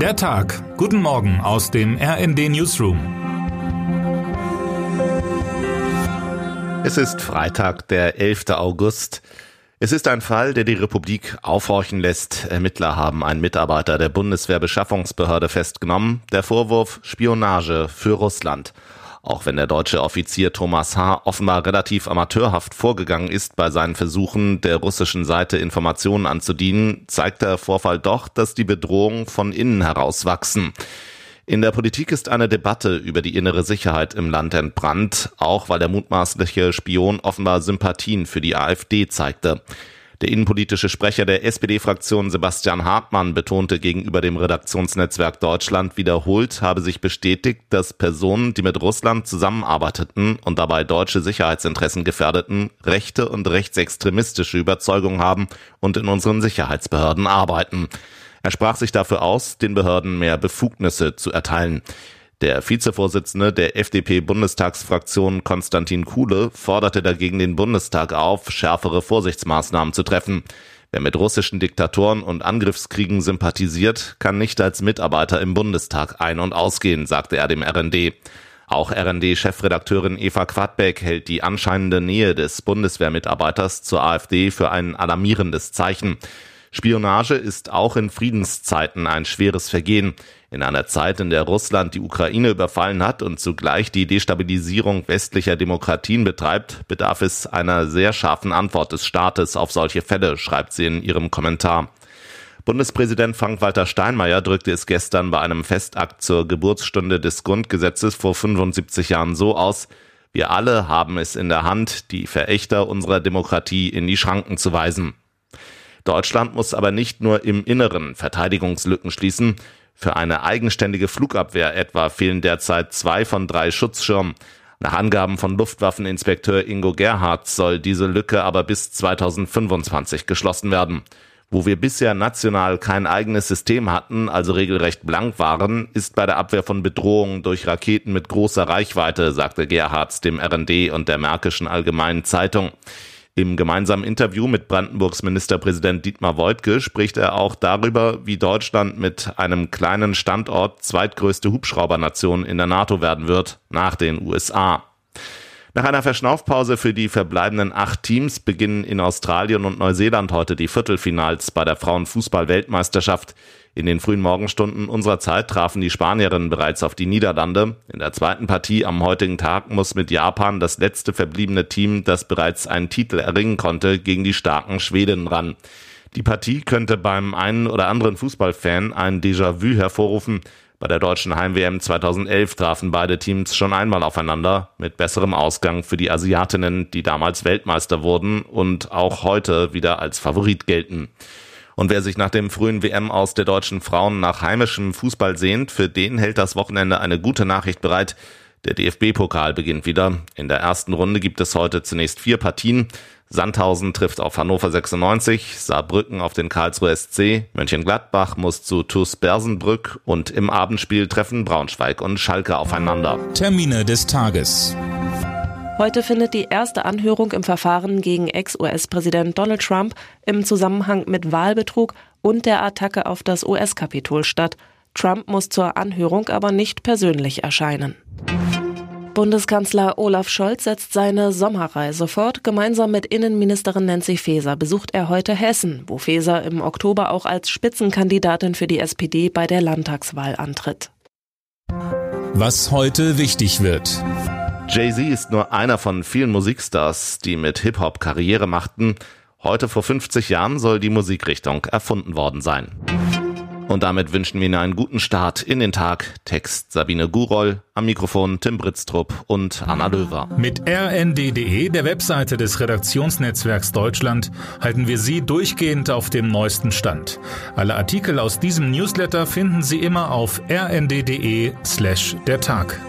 Der Tag. Guten Morgen aus dem RND Newsroom. Es ist Freitag, der 11. August. Es ist ein Fall, der die Republik aufhorchen lässt. Ermittler haben einen Mitarbeiter der Bundeswehrbeschaffungsbehörde festgenommen. Der Vorwurf Spionage für Russland. Auch wenn der deutsche Offizier Thomas H. offenbar relativ amateurhaft vorgegangen ist bei seinen Versuchen, der russischen Seite Informationen anzudienen, zeigt der Vorfall doch, dass die Bedrohungen von innen heraus wachsen. In der Politik ist eine Debatte über die innere Sicherheit im Land entbrannt, auch weil der mutmaßliche Spion offenbar Sympathien für die AfD zeigte. Der innenpolitische Sprecher der SPD-Fraktion Sebastian Hartmann betonte gegenüber dem Redaktionsnetzwerk Deutschland wiederholt, habe sich bestätigt, dass Personen, die mit Russland zusammenarbeiteten und dabei deutsche Sicherheitsinteressen gefährdeten, rechte und rechtsextremistische Überzeugungen haben und in unseren Sicherheitsbehörden arbeiten. Er sprach sich dafür aus, den Behörden mehr Befugnisse zu erteilen. Der Vizevorsitzende der FDP-Bundestagsfraktion Konstantin Kuhle forderte dagegen den Bundestag auf, schärfere Vorsichtsmaßnahmen zu treffen. Wer mit russischen Diktatoren und Angriffskriegen sympathisiert, kann nicht als Mitarbeiter im Bundestag ein- und ausgehen, sagte er dem RND. Auch RND-Chefredakteurin Eva Quadbeck hält die anscheinende Nähe des Bundeswehrmitarbeiters zur AfD für ein alarmierendes Zeichen. Spionage ist auch in Friedenszeiten ein schweres Vergehen. In einer Zeit, in der Russland die Ukraine überfallen hat und zugleich die Destabilisierung westlicher Demokratien betreibt, bedarf es einer sehr scharfen Antwort des Staates auf solche Fälle, schreibt sie in ihrem Kommentar. Bundespräsident Frank-Walter Steinmeier drückte es gestern bei einem Festakt zur Geburtsstunde des Grundgesetzes vor 75 Jahren so aus, wir alle haben es in der Hand, die Verächter unserer Demokratie in die Schranken zu weisen. Deutschland muss aber nicht nur im Inneren Verteidigungslücken schließen. Für eine eigenständige Flugabwehr etwa fehlen derzeit zwei von drei Schutzschirmen. Nach Angaben von Luftwaffeninspekteur Ingo Gerhardt soll diese Lücke aber bis 2025 geschlossen werden. Wo wir bisher national kein eigenes System hatten, also regelrecht blank waren, ist bei der Abwehr von Bedrohungen durch Raketen mit großer Reichweite, sagte Gerhardt dem RND und der Märkischen Allgemeinen Zeitung. Im gemeinsamen Interview mit Brandenburgs Ministerpräsident Dietmar Woidke spricht er auch darüber, wie Deutschland mit einem kleinen Standort zweitgrößte Hubschraubernation in der NATO werden wird, nach den USA. Nach einer Verschnaufpause für die verbleibenden acht Teams beginnen in Australien und Neuseeland heute die Viertelfinals bei der Frauenfußball-Weltmeisterschaft. In den frühen Morgenstunden unserer Zeit trafen die Spanierinnen bereits auf die Niederlande. In der zweiten Partie am heutigen Tag muss mit Japan das letzte verbliebene Team, das bereits einen Titel erringen konnte, gegen die starken Schweden ran. Die Partie könnte beim einen oder anderen Fußballfan ein Déjà-vu hervorrufen. Bei der deutschen Heim-WM 2011 trafen beide Teams schon einmal aufeinander, mit besserem Ausgang für die Asiatinnen, die damals Weltmeister wurden und auch heute wieder als Favorit gelten. Und wer sich nach dem frühen WM aus der deutschen Frauen nach heimischem Fußball sehnt, für den hält das Wochenende eine gute Nachricht bereit. Der DFB-Pokal beginnt wieder. In der ersten Runde gibt es heute zunächst vier Partien. Sandhausen trifft auf Hannover 96, Saarbrücken auf den Karlsruhe SC, Mönchengladbach muss zu TuS Bersenbrück und im Abendspiel treffen Braunschweig und Schalke aufeinander. Termine des Tages. Heute findet die erste Anhörung im Verfahren gegen Ex-US-Präsident Donald Trump im Zusammenhang mit Wahlbetrug und der Attacke auf das US-Kapitol statt. Trump muss zur Anhörung aber nicht persönlich erscheinen. Bundeskanzler Olaf Scholz setzt seine Sommerreise fort. Gemeinsam mit Innenministerin Nancy Faeser besucht er heute Hessen, wo Faeser im Oktober auch als Spitzenkandidatin für die SPD bei der Landtagswahl antritt. Was heute wichtig wird. Jay-Z ist nur einer von vielen Musikstars, die mit Hip-Hop Karriere machten. Heute vor 50 Jahren soll die Musikrichtung erfunden worden sein. Und damit wünschen wir Ihnen einen guten Start in den Tag. Text Sabine Guroll, am Mikrofon Tim Britztrup und Anna Löwer. Mit rnd.de, der Webseite des Redaktionsnetzwerks Deutschland, halten wir Sie durchgehend auf dem neuesten Stand. Alle Artikel aus diesem Newsletter finden Sie immer auf rnd.de slash der Tag.